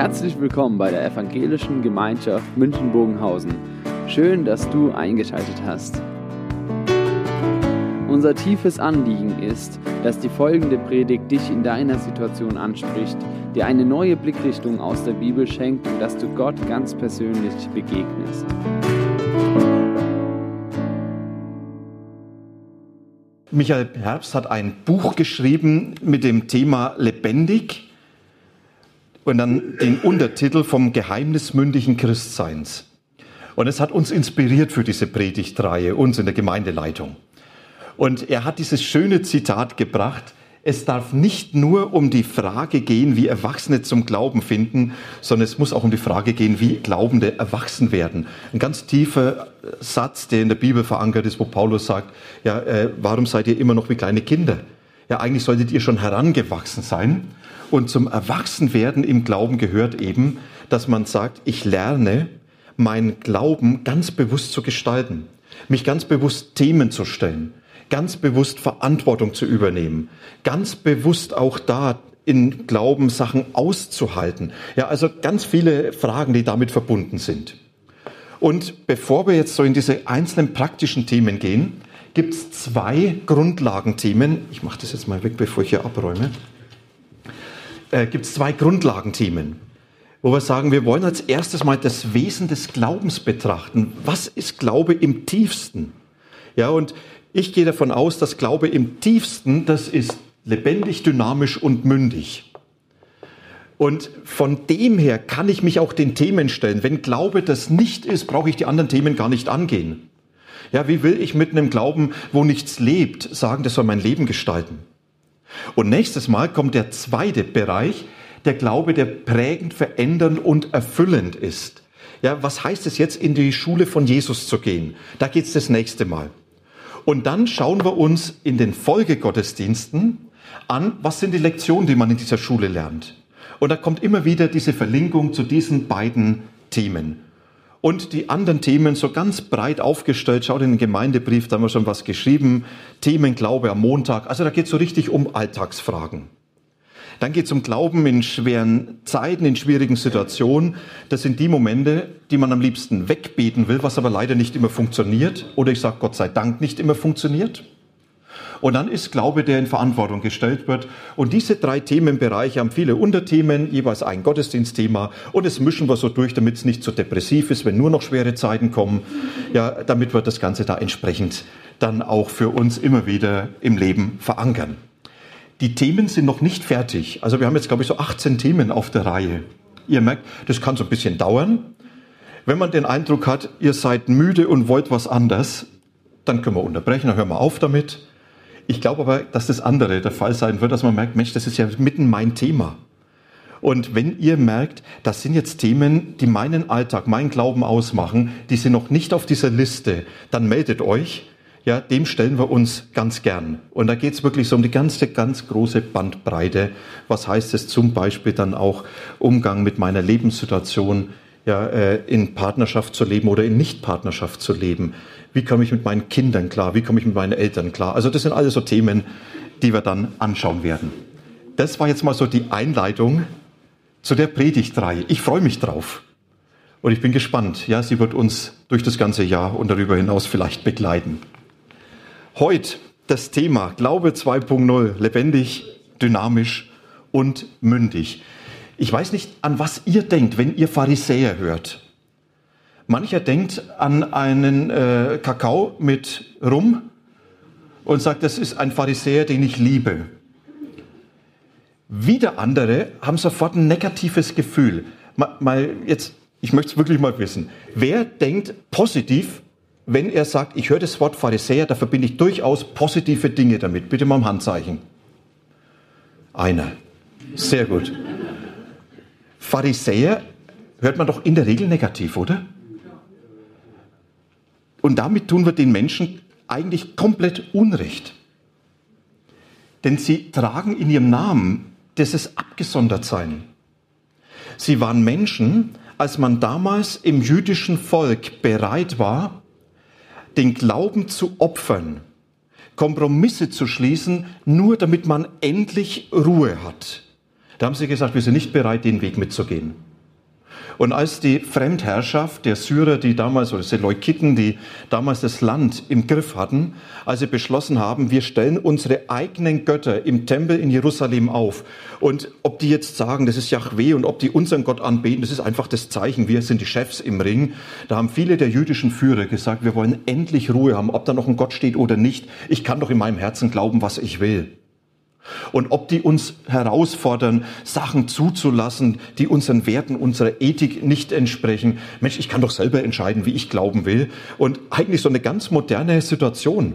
Herzlich willkommen bei der Evangelischen Gemeinschaft München-Bogenhausen. Schön, dass du eingeschaltet hast. Unser tiefes Anliegen ist, dass die folgende Predigt dich in deiner Situation anspricht, dir eine neue Blickrichtung aus der Bibel schenkt und dass du Gott ganz persönlich begegnest. Michael Herbst hat ein Buch geschrieben mit dem Thema Lebendig und dann den Untertitel vom geheimnismündigen Christseins. Und es hat uns inspiriert für diese Predigtreihe, uns in der Gemeindeleitung. Und er hat dieses schöne Zitat gebracht, es darf nicht nur um die Frage gehen, wie Erwachsene zum Glauben finden, sondern es muss auch um die Frage gehen, wie Glaubende erwachsen werden. Ein ganz tiefer Satz, der in der Bibel verankert ist, wo Paulus sagt, ja, äh, warum seid ihr immer noch wie kleine Kinder? Ja, eigentlich solltet ihr schon herangewachsen sein. Und zum Erwachsenwerden im Glauben gehört eben, dass man sagt, ich lerne, mein Glauben ganz bewusst zu gestalten, mich ganz bewusst Themen zu stellen, ganz bewusst Verantwortung zu übernehmen, ganz bewusst auch da in Glauben Sachen auszuhalten. Ja, also ganz viele Fragen, die damit verbunden sind. Und bevor wir jetzt so in diese einzelnen praktischen Themen gehen, gibt es zwei Grundlagenthemen. Ich mache das jetzt mal weg, bevor ich hier abräume äh, gibt es zwei Grundlagenthemen, wo wir sagen, wir wollen als erstes mal das Wesen des Glaubens betrachten. Was ist Glaube im tiefsten? Ja, und ich gehe davon aus, dass Glaube im tiefsten, das ist lebendig, dynamisch und mündig. Und von dem her kann ich mich auch den Themen stellen. Wenn Glaube das nicht ist, brauche ich die anderen Themen gar nicht angehen. Ja, wie will ich mit einem Glauben, wo nichts lebt, sagen, das soll mein Leben gestalten? Und nächstes Mal kommt der zweite Bereich, der Glaube, der prägend, verändernd und erfüllend ist. Ja, was heißt es jetzt, in die Schule von Jesus zu gehen? Da geht's das nächste Mal. Und dann schauen wir uns in den Folgegottesdiensten an, was sind die Lektionen, die man in dieser Schule lernt. Und da kommt immer wieder diese Verlinkung zu diesen beiden Themen und die anderen Themen so ganz breit aufgestellt. Schaut in den Gemeindebrief, da haben wir schon was geschrieben. Themen Glaube am Montag. Also da geht es so richtig um Alltagsfragen. Dann geht es um Glauben in schweren Zeiten, in schwierigen Situationen. Das sind die Momente, die man am liebsten wegbeten will, was aber leider nicht immer funktioniert. Oder ich sage Gott sei Dank nicht immer funktioniert. Und dann ist Glaube, der in Verantwortung gestellt wird. Und diese drei Themenbereiche haben viele Unterthemen, jeweils ein Gottesdienstthema. Und das mischen wir so durch, damit es nicht so depressiv ist, wenn nur noch schwere Zeiten kommen. Ja, damit wir das Ganze da entsprechend dann auch für uns immer wieder im Leben verankern. Die Themen sind noch nicht fertig. Also wir haben jetzt, glaube ich, so 18 Themen auf der Reihe. Ihr merkt, das kann so ein bisschen dauern. Wenn man den Eindruck hat, ihr seid müde und wollt was anders, dann können wir unterbrechen, dann hören wir auf damit. Ich glaube aber, dass das andere der Fall sein wird, dass man merkt, Mensch, das ist ja mitten mein Thema. Und wenn ihr merkt, das sind jetzt Themen, die meinen Alltag, meinen Glauben ausmachen, die sind noch nicht auf dieser Liste, dann meldet euch. Ja, dem stellen wir uns ganz gern. Und da geht es wirklich so um die ganze, ganz große Bandbreite. Was heißt es zum Beispiel dann auch Umgang mit meiner Lebenssituation, ja, äh, in Partnerschaft zu leben oder in Nichtpartnerschaft zu leben? Wie komme ich mit meinen Kindern klar? Wie komme ich mit meinen Eltern klar? Also das sind alles so Themen, die wir dann anschauen werden. Das war jetzt mal so die Einleitung zu der Predigtreihe. Ich freue mich drauf. Und ich bin gespannt. Ja, sie wird uns durch das ganze Jahr und darüber hinaus vielleicht begleiten. Heute das Thema Glaube 2.0, lebendig, dynamisch und mündig. Ich weiß nicht, an was ihr denkt, wenn ihr Pharisäer hört. Mancher denkt an einen äh, Kakao mit Rum und sagt, das ist ein Pharisäer, den ich liebe. Wieder andere haben sofort ein negatives Gefühl. Mal, mal jetzt, ich möchte es wirklich mal wissen. Wer denkt positiv, wenn er sagt, ich höre das Wort Pharisäer, da verbinde ich durchaus positive Dinge damit? Bitte mal ein Handzeichen. Einer. Sehr gut. Pharisäer hört man doch in der Regel negativ, oder? Und damit tun wir den Menschen eigentlich komplett Unrecht. Denn sie tragen in ihrem Namen dieses Abgesondertsein. Sie waren Menschen, als man damals im jüdischen Volk bereit war, den Glauben zu opfern, Kompromisse zu schließen, nur damit man endlich Ruhe hat. Da haben sie gesagt, wir sind nicht bereit, den Weg mitzugehen. Und als die Fremdherrschaft der Syrer, die damals, oder Seleukiden, die damals das Land im Griff hatten, als sie beschlossen haben, wir stellen unsere eigenen Götter im Tempel in Jerusalem auf. Und ob die jetzt sagen, das ist Yahweh und ob die unseren Gott anbeten, das ist einfach das Zeichen, wir sind die Chefs im Ring. Da haben viele der jüdischen Führer gesagt, wir wollen endlich Ruhe haben, ob da noch ein Gott steht oder nicht. Ich kann doch in meinem Herzen glauben, was ich will. Und ob die uns herausfordern, Sachen zuzulassen, die unseren Werten, unserer Ethik nicht entsprechen. Mensch, ich kann doch selber entscheiden, wie ich glauben will. Und eigentlich so eine ganz moderne Situation.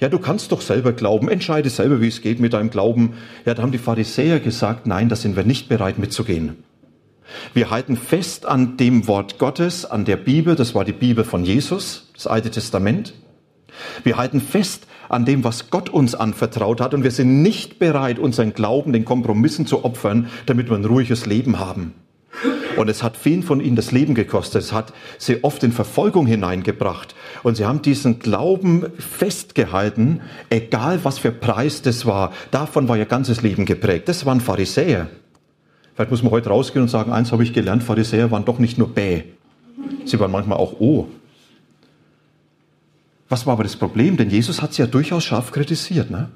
Ja, du kannst doch selber glauben, entscheide selber, wie es geht mit deinem Glauben. Ja, da haben die Pharisäer gesagt, nein, da sind wir nicht bereit mitzugehen. Wir halten fest an dem Wort Gottes, an der Bibel, das war die Bibel von Jesus, das Alte Testament. Wir halten fest an dem, was Gott uns anvertraut hat und wir sind nicht bereit, unseren Glauben den Kompromissen zu opfern, damit wir ein ruhiges Leben haben. Und es hat vielen von ihnen das Leben gekostet. Es hat sie oft in Verfolgung hineingebracht. Und sie haben diesen Glauben festgehalten, egal was für Preis das war. Davon war ihr ganzes Leben geprägt. Das waren Pharisäer. Vielleicht muss man heute rausgehen und sagen, eins habe ich gelernt, Pharisäer waren doch nicht nur bäh. Sie waren manchmal auch oh. Was war aber das Problem? Denn Jesus hat sie ja durchaus scharf kritisiert. Ne?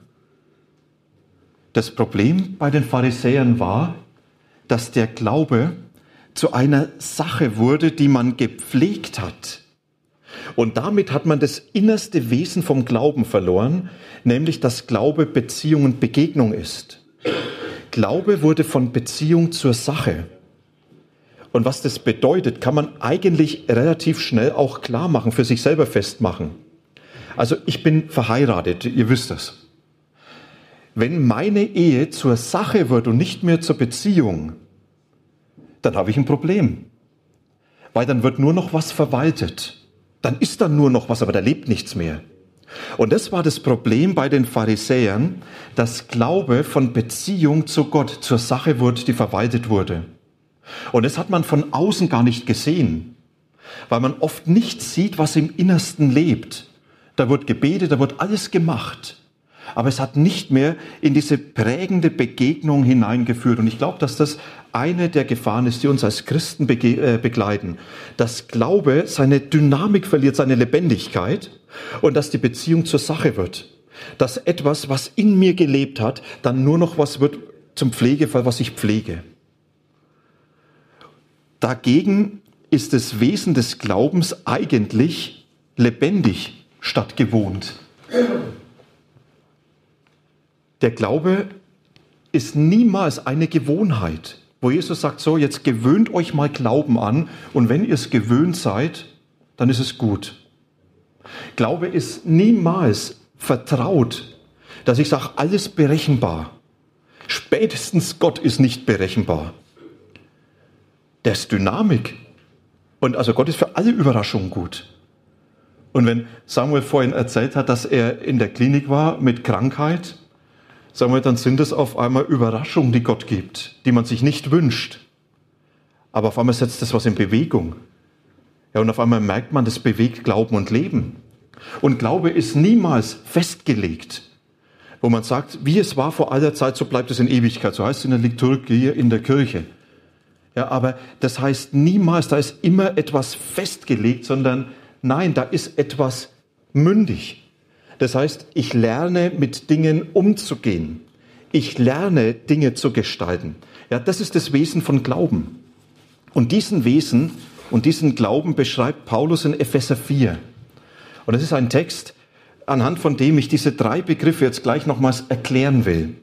Das Problem bei den Pharisäern war, dass der Glaube zu einer Sache wurde, die man gepflegt hat. Und damit hat man das innerste Wesen vom Glauben verloren, nämlich dass Glaube Beziehung und Begegnung ist. Glaube wurde von Beziehung zur Sache. Und was das bedeutet, kann man eigentlich relativ schnell auch klar machen, für sich selber festmachen. Also ich bin verheiratet, ihr wisst das. Wenn meine Ehe zur Sache wird und nicht mehr zur Beziehung, dann habe ich ein Problem. Weil dann wird nur noch was verwaltet. Dann ist dann nur noch was, aber da lebt nichts mehr. Und das war das Problem bei den Pharisäern, dass Glaube von Beziehung zu Gott zur Sache wurde, die verwaltet wurde. Und das hat man von außen gar nicht gesehen, weil man oft nicht sieht, was im Innersten lebt da wird gebetet, da wird alles gemacht. Aber es hat nicht mehr in diese prägende Begegnung hineingeführt. Und ich glaube, dass das eine der Gefahren ist, die uns als Christen äh, begleiten. Dass Glaube seine Dynamik verliert, seine Lebendigkeit und dass die Beziehung zur Sache wird. Dass etwas, was in mir gelebt hat, dann nur noch was wird zum Pflegefall, was ich pflege. Dagegen ist das Wesen des Glaubens eigentlich lebendig statt gewohnt. Der Glaube ist niemals eine Gewohnheit, wo Jesus sagt, so, jetzt gewöhnt euch mal Glauben an und wenn ihr es gewöhnt seid, dann ist es gut. Glaube ist niemals vertraut, dass ich sage, alles berechenbar. Spätestens Gott ist nicht berechenbar. Der ist Dynamik. Und also Gott ist für alle Überraschungen gut. Und wenn Samuel vorhin erzählt hat, dass er in der Klinik war mit Krankheit, wir, dann sind es auf einmal Überraschungen, die Gott gibt, die man sich nicht wünscht. Aber auf einmal setzt das was in Bewegung. Ja, und auf einmal merkt man, das bewegt Glauben und Leben. Und Glaube ist niemals festgelegt, wo man sagt, wie es war vor aller Zeit, so bleibt es in Ewigkeit. So heißt es in der Liturgie in der Kirche. Ja, aber das heißt niemals, da ist immer etwas festgelegt, sondern Nein, da ist etwas mündig. Das heißt, ich lerne mit Dingen umzugehen. Ich lerne Dinge zu gestalten. Ja, das ist das Wesen von Glauben. Und diesen Wesen und diesen Glauben beschreibt Paulus in Epheser 4. Und das ist ein Text, anhand von dem ich diese drei Begriffe jetzt gleich nochmals erklären will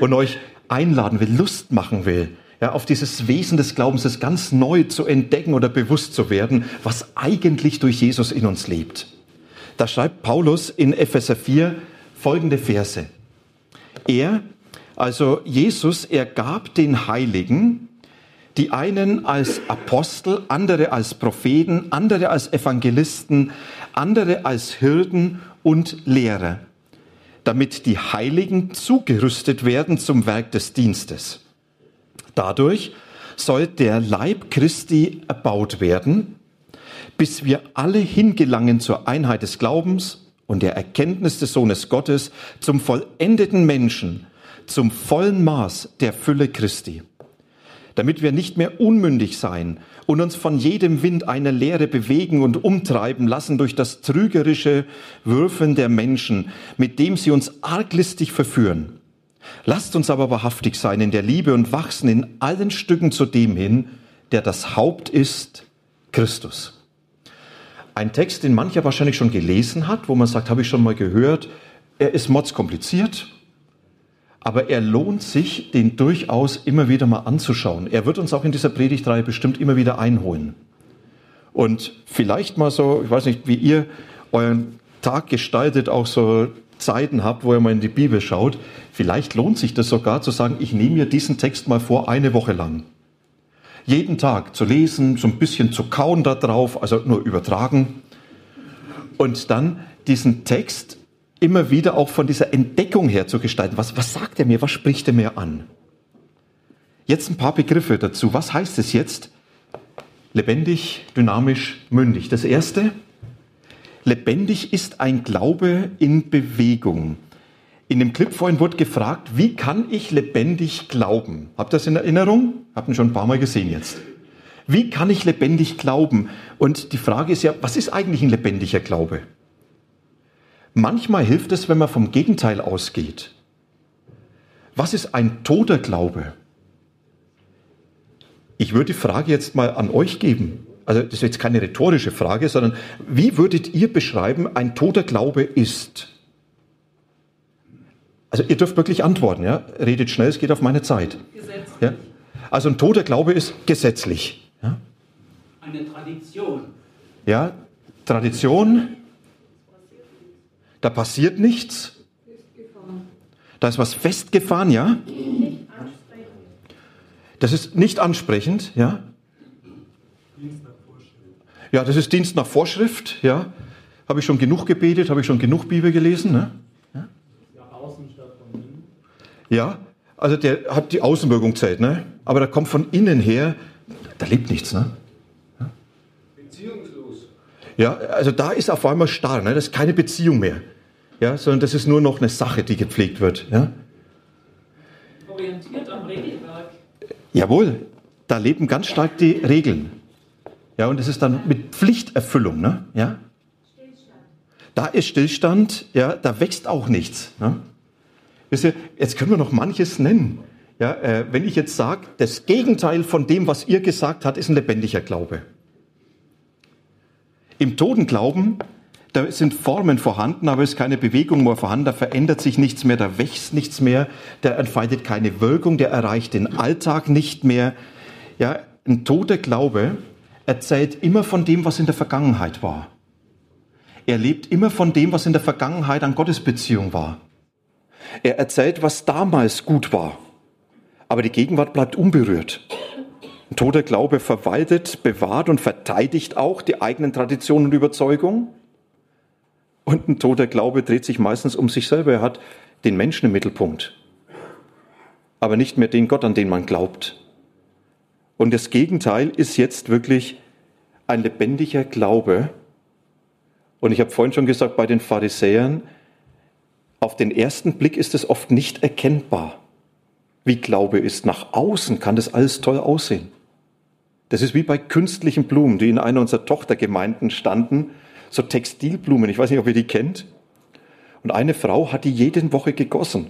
und euch einladen will, Lust machen will, ja, auf dieses Wesen des Glaubens, das ganz neu zu entdecken oder bewusst zu werden, was eigentlich durch Jesus in uns lebt. Da schreibt Paulus in Epheser 4 folgende Verse. Er, also Jesus, er gab den Heiligen, die einen als Apostel, andere als Propheten, andere als Evangelisten, andere als Hirten und Lehrer, damit die Heiligen zugerüstet werden zum Werk des Dienstes Dadurch soll der Leib Christi erbaut werden, bis wir alle hingelangen zur Einheit des Glaubens und der Erkenntnis des Sohnes Gottes, zum vollendeten Menschen, zum vollen Maß der Fülle Christi. damit wir nicht mehr unmündig sein und uns von jedem Wind einer Lehre bewegen und umtreiben lassen durch das trügerische Würfeln der Menschen, mit dem sie uns arglistig verführen. Lasst uns aber wahrhaftig sein in der Liebe und wachsen in allen Stücken zu dem hin, der das Haupt ist, Christus. Ein Text, den mancher wahrscheinlich schon gelesen hat, wo man sagt, habe ich schon mal gehört, er ist mordskompliziert, aber er lohnt sich, den durchaus immer wieder mal anzuschauen. Er wird uns auch in dieser Predigtreihe bestimmt immer wieder einholen. Und vielleicht mal so, ich weiß nicht, wie ihr euren Tag gestaltet, auch so Zeiten habt, wo ihr mal in die Bibel schaut, vielleicht lohnt sich das sogar zu sagen, ich nehme mir diesen Text mal vor, eine Woche lang. Jeden Tag zu lesen, so ein bisschen zu kauen da drauf, also nur übertragen. Und dann diesen Text immer wieder auch von dieser Entdeckung her zu gestalten. Was, was sagt er mir? Was spricht er mir an? Jetzt ein paar Begriffe dazu. Was heißt es jetzt? Lebendig, dynamisch, mündig. Das erste, lebendig ist ein Glaube in Bewegung. In dem Clip vorhin wurde gefragt, wie kann ich lebendig glauben? Habt ihr das in Erinnerung? Habt ihr schon ein paar Mal gesehen jetzt. Wie kann ich lebendig glauben? Und die Frage ist ja, was ist eigentlich ein lebendiger Glaube? Manchmal hilft es, wenn man vom Gegenteil ausgeht. Was ist ein toter Glaube? Ich würde die Frage jetzt mal an euch geben. Also das ist jetzt keine rhetorische Frage, sondern wie würdet ihr beschreiben, ein toter Glaube ist? Also ihr dürft wirklich antworten, ja? Redet schnell, es geht auf meine Zeit. Gesetzlich. Ja? Also ein toter Glaube ist gesetzlich. Ja? Eine Tradition. Ja, Tradition, da passiert nichts. Da ist was festgefahren, ja? Das ist nicht ansprechend, ja? Ja, das ist Dienst nach Vorschrift, ja? Habe ich schon genug gebetet, habe ich schon genug Bibel gelesen, ne? Ja, ja also der hat die Außenwirkung zählt, ne? Aber da kommt von innen her, da lebt nichts, ne? Ja, also da ist auf einmal starr, ne? das ist keine Beziehung mehr, ja, sondern das ist nur noch eine Sache, die gepflegt wird. Ja? Orientiert am Regelwerk. Jawohl, da leben ganz stark die Regeln. Ja, und es ist dann mit Pflichterfüllung, ne? Ja? Da ist Stillstand, ja, da wächst auch nichts. Ne? Wisst ihr, jetzt können wir noch manches nennen. Ja, äh, wenn ich jetzt sage, das Gegenteil von dem, was ihr gesagt habt, ist ein lebendiger Glaube. Im Totenglauben, da sind Formen vorhanden, aber es ist keine Bewegung mehr vorhanden, da verändert sich nichts mehr, da wächst nichts mehr, der entfaltet keine Wirkung, der erreicht den Alltag nicht mehr. Ja, ein toter Glaube erzählt immer von dem, was in der Vergangenheit war. Er lebt immer von dem, was in der Vergangenheit an Gottesbeziehung war. Er erzählt, was damals gut war. Aber die Gegenwart bleibt unberührt. Ein toter Glaube verwaltet, bewahrt und verteidigt auch die eigenen Traditionen und Überzeugungen. Und ein toter Glaube dreht sich meistens um sich selber. Er hat den Menschen im Mittelpunkt, aber nicht mehr den Gott, an den man glaubt. Und das Gegenteil ist jetzt wirklich ein lebendiger Glaube. Und ich habe vorhin schon gesagt, bei den Pharisäern, auf den ersten Blick ist es oft nicht erkennbar, wie Glaube ist. Nach außen kann das alles toll aussehen. Das ist wie bei künstlichen Blumen, die in einer unserer Tochtergemeinden standen, so Textilblumen. Ich weiß nicht, ob ihr die kennt. Und eine Frau hat die jede Woche gegossen.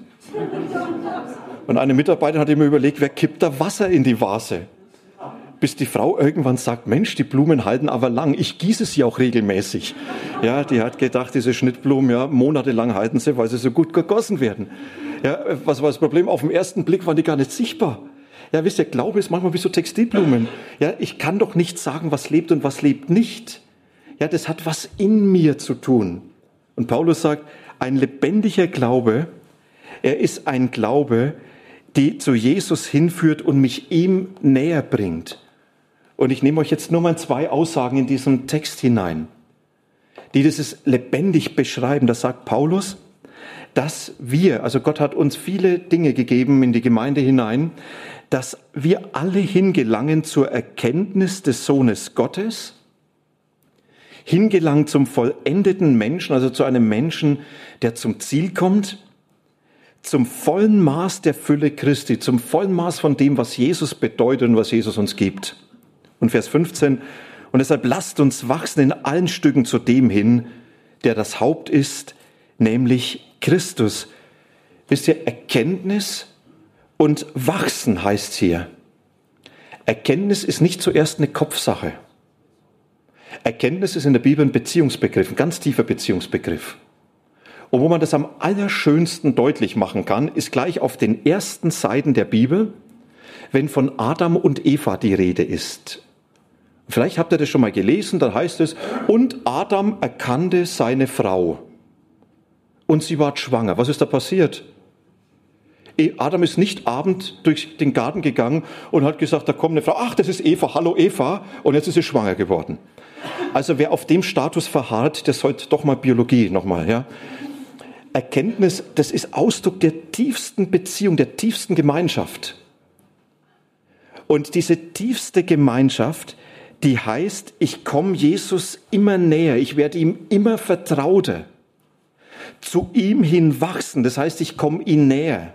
Und eine Mitarbeiterin hat immer überlegt, wer kippt da Wasser in die Vase? Bis die Frau irgendwann sagt, Mensch, die Blumen halten aber lang. Ich gieße sie auch regelmäßig. Ja, die hat gedacht, diese Schnittblumen, ja, monatelang halten sie, weil sie so gut gegossen werden. Ja, was war das Problem? Auf den ersten Blick waren die gar nicht sichtbar. Ja, wisst ihr, Glaube ist manchmal wie so Textilblumen. Ja, ich kann doch nicht sagen, was lebt und was lebt nicht. Ja, das hat was in mir zu tun. Und Paulus sagt, ein lebendiger Glaube, er ist ein Glaube, die zu Jesus hinführt und mich ihm näher bringt. Und ich nehme euch jetzt nur mal zwei Aussagen in diesem Text hinein, die dieses lebendig beschreiben. Das sagt Paulus, dass wir, also Gott hat uns viele Dinge gegeben in die Gemeinde hinein, dass wir alle hingelangen zur Erkenntnis des Sohnes Gottes, hingelangen zum vollendeten Menschen, also zu einem Menschen, der zum Ziel kommt, zum vollen Maß der Fülle Christi, zum vollen Maß von dem, was Jesus bedeutet und was Jesus uns gibt. Und Vers 15, und deshalb lasst uns wachsen in allen Stücken zu dem hin, der das Haupt ist, nämlich Christus. Wisst ihr, Erkenntnis und wachsen heißt hier. Erkenntnis ist nicht zuerst eine Kopfsache. Erkenntnis ist in der Bibel ein Beziehungsbegriff, ein ganz tiefer Beziehungsbegriff. Und wo man das am allerschönsten deutlich machen kann, ist gleich auf den ersten Seiten der Bibel, wenn von Adam und Eva die Rede ist. Vielleicht habt ihr das schon mal gelesen, da heißt es, und Adam erkannte seine Frau. Und sie war schwanger. Was ist da passiert? E, Adam ist nicht abend durch den Garten gegangen und hat gesagt, da kommt eine Frau, ach, das ist Eva, hallo Eva, und jetzt ist sie schwanger geworden. Also wer auf dem Status verharrt, der sollte doch mal Biologie nochmal, ja. Erkenntnis, das ist Ausdruck der tiefsten Beziehung, der tiefsten Gemeinschaft. Und diese tiefste Gemeinschaft, die heißt, ich komme Jesus immer näher, ich werde ihm immer vertrauter, zu ihm hin wachsen, das heißt, ich komme ihm näher.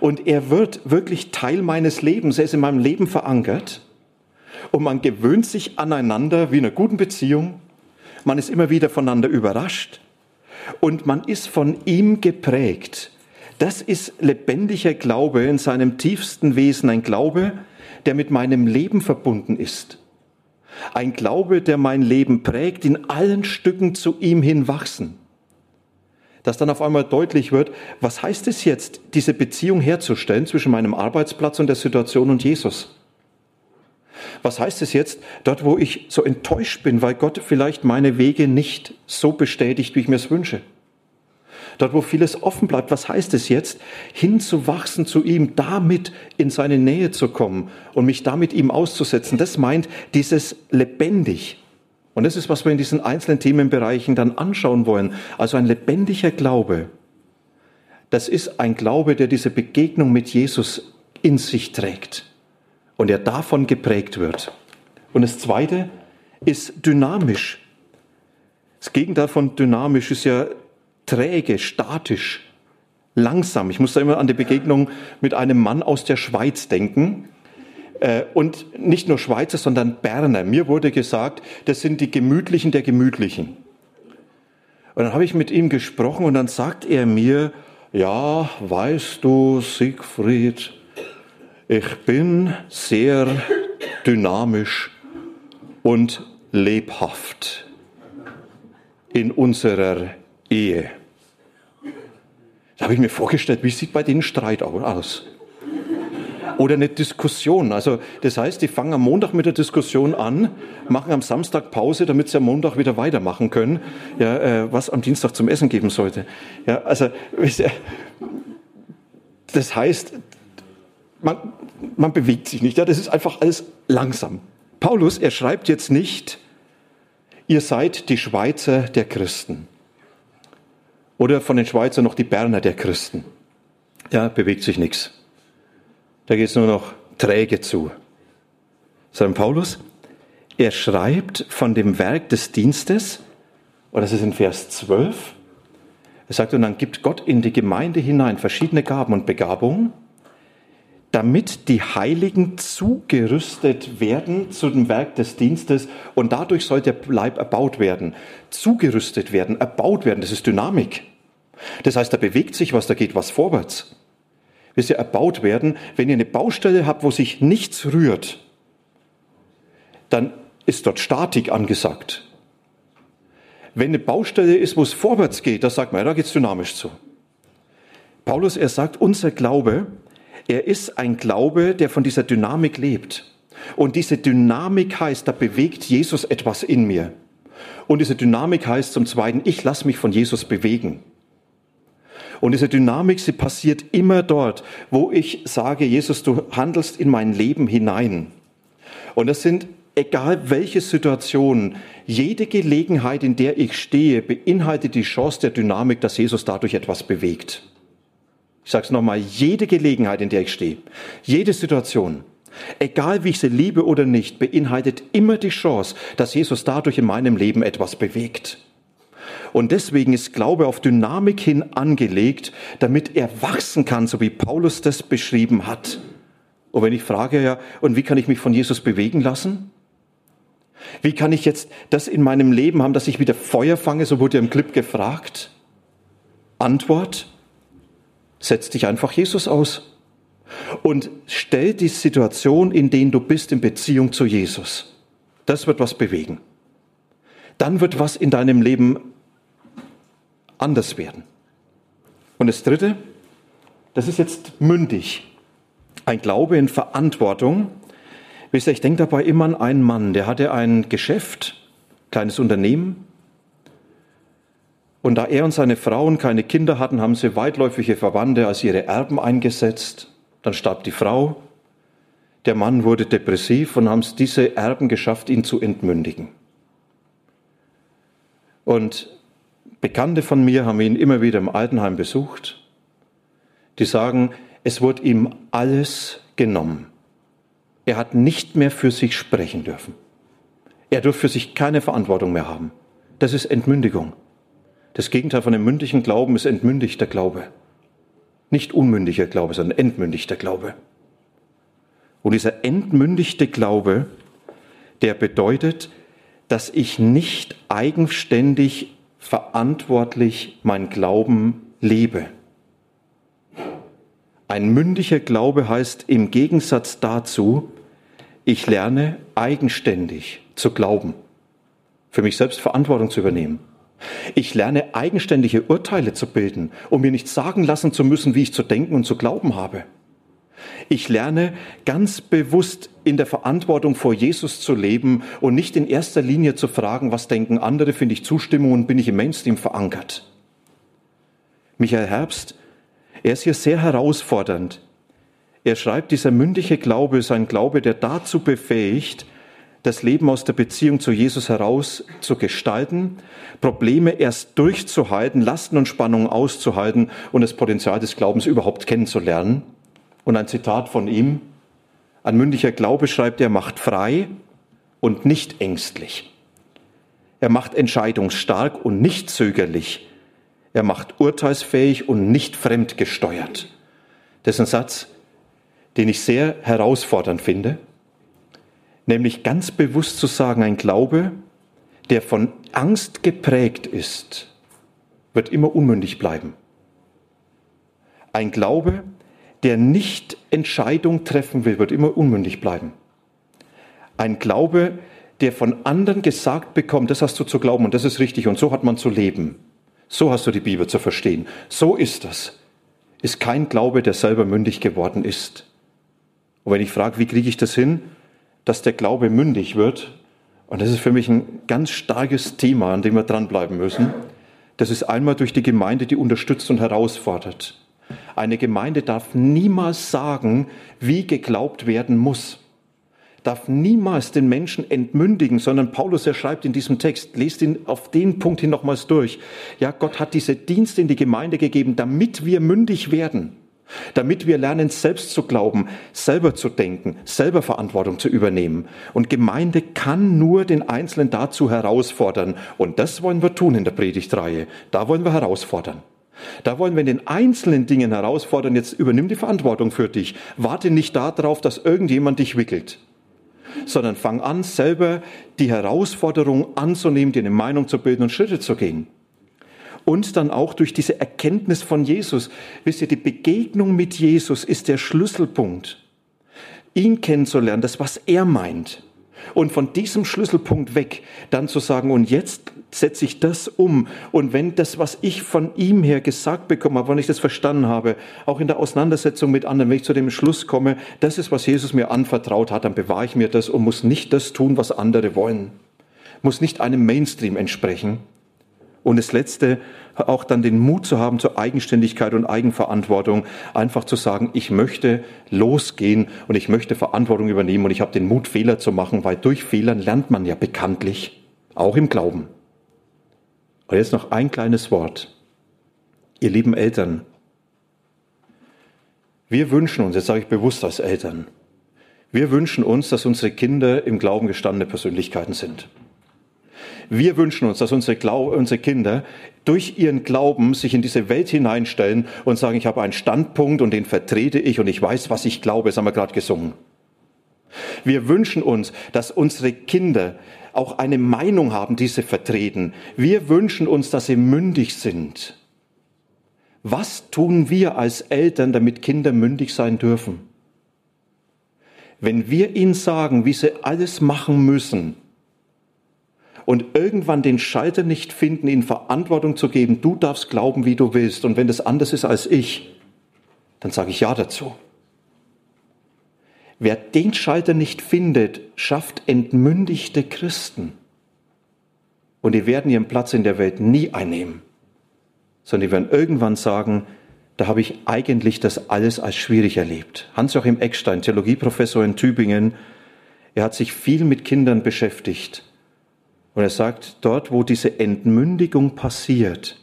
Und er wird wirklich Teil meines Lebens, er ist in meinem Leben verankert. Und man gewöhnt sich aneinander wie in einer guten Beziehung. Man ist immer wieder voneinander überrascht. Und man ist von ihm geprägt. Das ist lebendiger Glaube in seinem tiefsten Wesen. Ein Glaube, der mit meinem Leben verbunden ist. Ein Glaube, der mein Leben prägt, in allen Stücken zu ihm hin wachsen dass dann auf einmal deutlich wird, was heißt es jetzt, diese Beziehung herzustellen zwischen meinem Arbeitsplatz und der Situation und Jesus? Was heißt es jetzt, dort wo ich so enttäuscht bin, weil Gott vielleicht meine Wege nicht so bestätigt, wie ich mir es wünsche? Dort wo vieles offen bleibt, was heißt es jetzt, hinzuwachsen zu ihm, damit in seine Nähe zu kommen und mich damit ihm auszusetzen? Das meint dieses lebendig, und das ist, was wir in diesen einzelnen Themenbereichen dann anschauen wollen. Also ein lebendiger Glaube. Das ist ein Glaube, der diese Begegnung mit Jesus in sich trägt und der davon geprägt wird. Und das Zweite ist dynamisch. Das Gegenteil von dynamisch ist ja träge, statisch, langsam. Ich muss da immer an die Begegnung mit einem Mann aus der Schweiz denken, äh, und nicht nur Schweizer, sondern Berner. Mir wurde gesagt, das sind die Gemütlichen der Gemütlichen. Und dann habe ich mit ihm gesprochen und dann sagt er mir, ja, weißt du, Siegfried, ich bin sehr dynamisch und lebhaft in unserer Ehe. Da habe ich mir vorgestellt, wie sieht bei denen Streit aus? Oder eine Diskussion. Also das heißt, die fangen am Montag mit der Diskussion an, machen am Samstag Pause, damit sie am Montag wieder weitermachen können, ja, äh, was am Dienstag zum Essen geben sollte. Ja, also das heißt, man, man bewegt sich nicht. Ja, das ist einfach alles langsam. Paulus, er schreibt jetzt nicht, ihr seid die Schweizer der Christen. Oder von den Schweizern noch die Berner der Christen. Ja, bewegt sich nichts. Da geht es nur noch träge zu. Sondern Paulus, er schreibt von dem Werk des Dienstes, und das ist in Vers 12, er sagt, und dann gibt Gott in die Gemeinde hinein verschiedene Gaben und Begabungen, damit die Heiligen zugerüstet werden zu dem Werk des Dienstes und dadurch soll der Leib erbaut werden. Zugerüstet werden, erbaut werden, das ist Dynamik. Das heißt, da bewegt sich was, da geht was vorwärts wie sie erbaut werden. Wenn ihr eine Baustelle habt, wo sich nichts rührt, dann ist dort Statik angesagt. Wenn eine Baustelle ist, wo es vorwärts geht, da sagt man, ja, da geht es dynamisch zu. Paulus, er sagt, unser Glaube, er ist ein Glaube, der von dieser Dynamik lebt. Und diese Dynamik heißt, da bewegt Jesus etwas in mir. Und diese Dynamik heißt zum Zweiten, ich lasse mich von Jesus bewegen. Und diese Dynamik, sie passiert immer dort, wo ich sage, Jesus, du handelst in mein Leben hinein. Und das sind, egal welche Situationen, jede Gelegenheit, in der ich stehe, beinhaltet die Chance der Dynamik, dass Jesus dadurch etwas bewegt. Ich sage es nochmal, jede Gelegenheit, in der ich stehe, jede Situation, egal wie ich sie liebe oder nicht, beinhaltet immer die Chance, dass Jesus dadurch in meinem Leben etwas bewegt. Und deswegen ist Glaube auf Dynamik hin angelegt, damit er wachsen kann, so wie Paulus das beschrieben hat. Und wenn ich frage, ja, und wie kann ich mich von Jesus bewegen lassen? Wie kann ich jetzt das in meinem Leben haben, dass ich wieder Feuer fange? So wurde im Clip gefragt. Antwort, setz dich einfach Jesus aus und stell die Situation, in der du bist, in Beziehung zu Jesus. Das wird was bewegen. Dann wird was in deinem Leben anders werden. Und das Dritte, das ist jetzt mündig. Ein Glaube in Verantwortung. Wisst ihr, ich denke dabei immer an einen Mann, der hatte ein Geschäft, kleines Unternehmen. Und da er und seine Frauen keine Kinder hatten, haben sie weitläufige Verwandte als ihre Erben eingesetzt. Dann starb die Frau. Der Mann wurde depressiv und haben es diese Erben geschafft, ihn zu entmündigen. Und Bekannte von mir haben ihn immer wieder im Altenheim besucht. Die sagen, es wurde ihm alles genommen. Er hat nicht mehr für sich sprechen dürfen. Er durfte für sich keine Verantwortung mehr haben. Das ist Entmündigung. Das Gegenteil von dem mündigen Glauben ist entmündigter Glaube. Nicht unmündiger Glaube, sondern entmündigter Glaube. Und dieser entmündigte Glaube, der bedeutet, dass ich nicht eigenständig verantwortlich mein Glauben lebe. Ein mündiger Glaube heißt im Gegensatz dazu, ich lerne eigenständig zu glauben, für mich selbst Verantwortung zu übernehmen. Ich lerne eigenständige Urteile zu bilden, um mir nicht sagen lassen zu müssen, wie ich zu denken und zu glauben habe. Ich lerne ganz bewusst in der Verantwortung vor Jesus zu leben und nicht in erster Linie zu fragen, was denken andere, finde ich Zustimmung und bin ich im Mainstream verankert. Michael Herbst er ist hier sehr herausfordernd. Er schreibt, dieser mündige Glaube ist ein Glaube, der dazu befähigt, das Leben aus der Beziehung zu Jesus heraus zu gestalten, Probleme erst durchzuhalten, Lasten und Spannungen auszuhalten und das Potenzial des Glaubens überhaupt kennenzulernen. Und ein Zitat von ihm, ein mündiger Glaube schreibt, er macht frei und nicht ängstlich. Er macht entscheidungsstark und nicht zögerlich. Er macht urteilsfähig und nicht fremdgesteuert. Das ist ein Satz, den ich sehr herausfordernd finde, nämlich ganz bewusst zu sagen, ein Glaube, der von Angst geprägt ist, wird immer unmündig bleiben. Ein Glaube, der nicht Entscheidung treffen will, wird immer unmündig bleiben. Ein Glaube, der von anderen gesagt bekommt, das hast du zu glauben und das ist richtig und so hat man zu leben, so hast du die Bibel zu verstehen. So ist das. Ist kein Glaube, der selber mündig geworden ist. Und wenn ich frage, wie kriege ich das hin, dass der Glaube mündig wird, und das ist für mich ein ganz starkes Thema, an dem wir dranbleiben müssen, das ist einmal durch die Gemeinde, die unterstützt und herausfordert. Eine Gemeinde darf niemals sagen, wie geglaubt werden muss darf niemals den Menschen entmündigen, sondern Paulus, er schreibt in diesem Text, lest ihn auf den Punkt hin nochmals durch. Ja, Gott hat diese Dienste in die Gemeinde gegeben, damit wir mündig werden, damit wir lernen, selbst zu glauben, selber zu denken, selber Verantwortung zu übernehmen. Und Gemeinde kann nur den Einzelnen dazu herausfordern. Und das wollen wir tun in der Predigtreihe. Da wollen wir herausfordern. Da wollen wir in den einzelnen Dingen herausfordern, jetzt übernimm die Verantwortung für dich. Warte nicht darauf, dass irgendjemand dich wickelt sondern fang an, selber die Herausforderung anzunehmen, dir eine Meinung zu bilden und Schritte zu gehen. Und dann auch durch diese Erkenntnis von Jesus. Wisst ihr, die Begegnung mit Jesus ist der Schlüsselpunkt. Ihn kennenzulernen, das, was er meint. Und von diesem Schlüsselpunkt weg dann zu sagen, und jetzt setze ich das um. Und wenn das, was ich von ihm her gesagt bekommen habe, wenn ich das verstanden habe, auch in der Auseinandersetzung mit anderen, wenn ich zu dem Schluss komme, das ist, was Jesus mir anvertraut hat, dann bewahre ich mir das und muss nicht das tun, was andere wollen. Muss nicht einem Mainstream entsprechen. Und das Letzte, auch dann den Mut zu haben zur Eigenständigkeit und Eigenverantwortung, einfach zu sagen, ich möchte losgehen und ich möchte Verantwortung übernehmen und ich habe den Mut, Fehler zu machen, weil durch Fehlern lernt man ja bekanntlich, auch im Glauben. Und jetzt noch ein kleines Wort. Ihr lieben Eltern, wir wünschen uns, jetzt sage ich bewusst als Eltern, wir wünschen uns, dass unsere Kinder im Glauben gestandene Persönlichkeiten sind. Wir wünschen uns, dass unsere, Glau unsere Kinder durch ihren Glauben sich in diese Welt hineinstellen und sagen, ich habe einen Standpunkt und den vertrete ich und ich weiß, was ich glaube. Das haben wir gerade gesungen. Wir wünschen uns, dass unsere Kinder auch eine Meinung haben, die sie vertreten. Wir wünschen uns, dass sie mündig sind. Was tun wir als Eltern, damit Kinder mündig sein dürfen? Wenn wir ihnen sagen, wie sie alles machen müssen und irgendwann den Schalter nicht finden, ihnen Verantwortung zu geben, du darfst glauben, wie du willst und wenn das anders ist als ich, dann sage ich ja dazu. Wer den Schalter nicht findet, schafft entmündigte Christen. Und die werden ihren Platz in der Welt nie einnehmen, sondern die werden irgendwann sagen, da habe ich eigentlich das alles als schwierig erlebt. Hans-Joachim Eckstein, Theologieprofessor in Tübingen, er hat sich viel mit Kindern beschäftigt. Und er sagt, dort, wo diese Entmündigung passiert,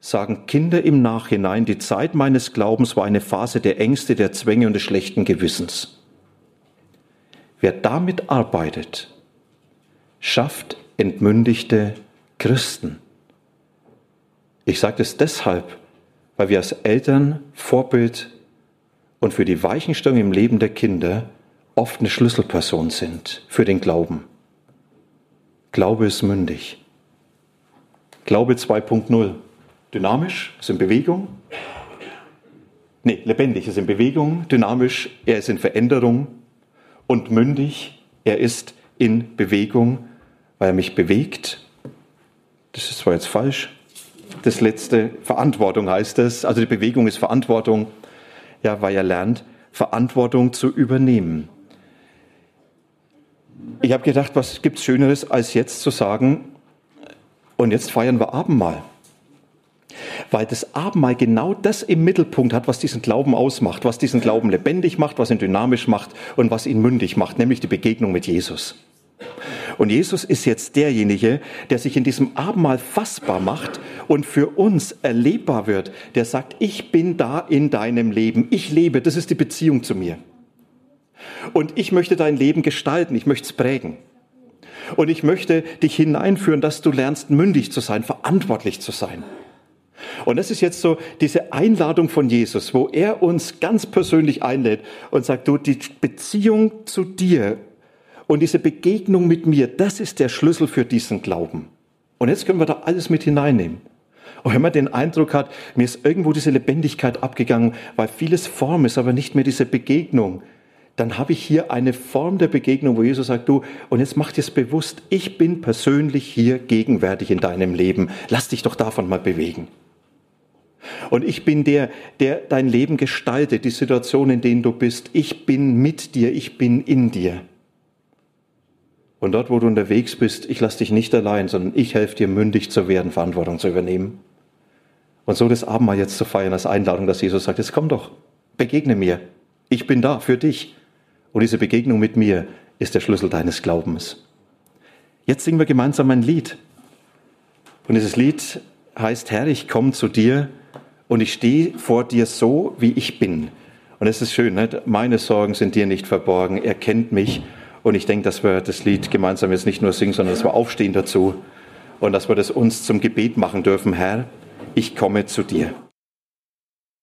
sagen Kinder im Nachhinein, die Zeit meines Glaubens war eine Phase der Ängste, der Zwänge und des schlechten Gewissens. Wer damit arbeitet, schafft entmündigte Christen. Ich sage das deshalb, weil wir als Eltern Vorbild und für die Weichenstellung im Leben der Kinder oft eine Schlüsselperson sind für den Glauben. Glaube ist mündig. Glaube 2.0. Dynamisch, ist in Bewegung. Nee, lebendig ist in Bewegung, dynamisch, er ist in Veränderung, und mündig, er ist in Bewegung, weil er mich bewegt. Das ist zwar jetzt falsch. Das letzte, Verantwortung heißt es. Also die Bewegung ist Verantwortung, ja, weil er lernt, Verantwortung zu übernehmen. Ich habe gedacht, was gibt es Schöneres, als jetzt zu sagen, und jetzt feiern wir Abendmahl weil das Abendmahl genau das im Mittelpunkt hat, was diesen Glauben ausmacht, was diesen Glauben lebendig macht, was ihn dynamisch macht und was ihn mündig macht, nämlich die Begegnung mit Jesus. Und Jesus ist jetzt derjenige, der sich in diesem Abendmahl fassbar macht und für uns erlebbar wird, der sagt, ich bin da in deinem Leben, ich lebe, das ist die Beziehung zu mir. Und ich möchte dein Leben gestalten, ich möchte es prägen. Und ich möchte dich hineinführen, dass du lernst, mündig zu sein, verantwortlich zu sein. Und das ist jetzt so diese Einladung von Jesus, wo er uns ganz persönlich einlädt und sagt, du, die Beziehung zu dir und diese Begegnung mit mir, das ist der Schlüssel für diesen Glauben. Und jetzt können wir da alles mit hineinnehmen. Und wenn man den Eindruck hat, mir ist irgendwo diese Lebendigkeit abgegangen, weil vieles Form ist, aber nicht mehr diese Begegnung, dann habe ich hier eine Form der Begegnung, wo Jesus sagt, du, und jetzt mach dir es bewusst, ich bin persönlich hier gegenwärtig in deinem Leben. Lass dich doch davon mal bewegen. Und ich bin der, der dein Leben gestaltet, die Situation, in denen du bist. Ich bin mit dir, ich bin in dir. Und dort, wo du unterwegs bist, ich lasse dich nicht allein, sondern ich helfe dir, mündig zu werden, Verantwortung zu übernehmen. Und so das Abendmahl jetzt zu feiern als Einladung, dass Jesus sagt, jetzt komm doch, begegne mir. Ich bin da für dich. Und diese Begegnung mit mir ist der Schlüssel deines Glaubens. Jetzt singen wir gemeinsam ein Lied. Und dieses Lied heißt, Herr, ich komme zu dir und ich stehe vor dir so, wie ich bin. Und es ist schön, ne? meine Sorgen sind dir nicht verborgen, er kennt mich. Und ich denke, dass wir das Lied gemeinsam jetzt nicht nur singen, sondern dass wir aufstehen dazu und dass wir das uns zum Gebet machen dürfen. Herr, ich komme zu dir.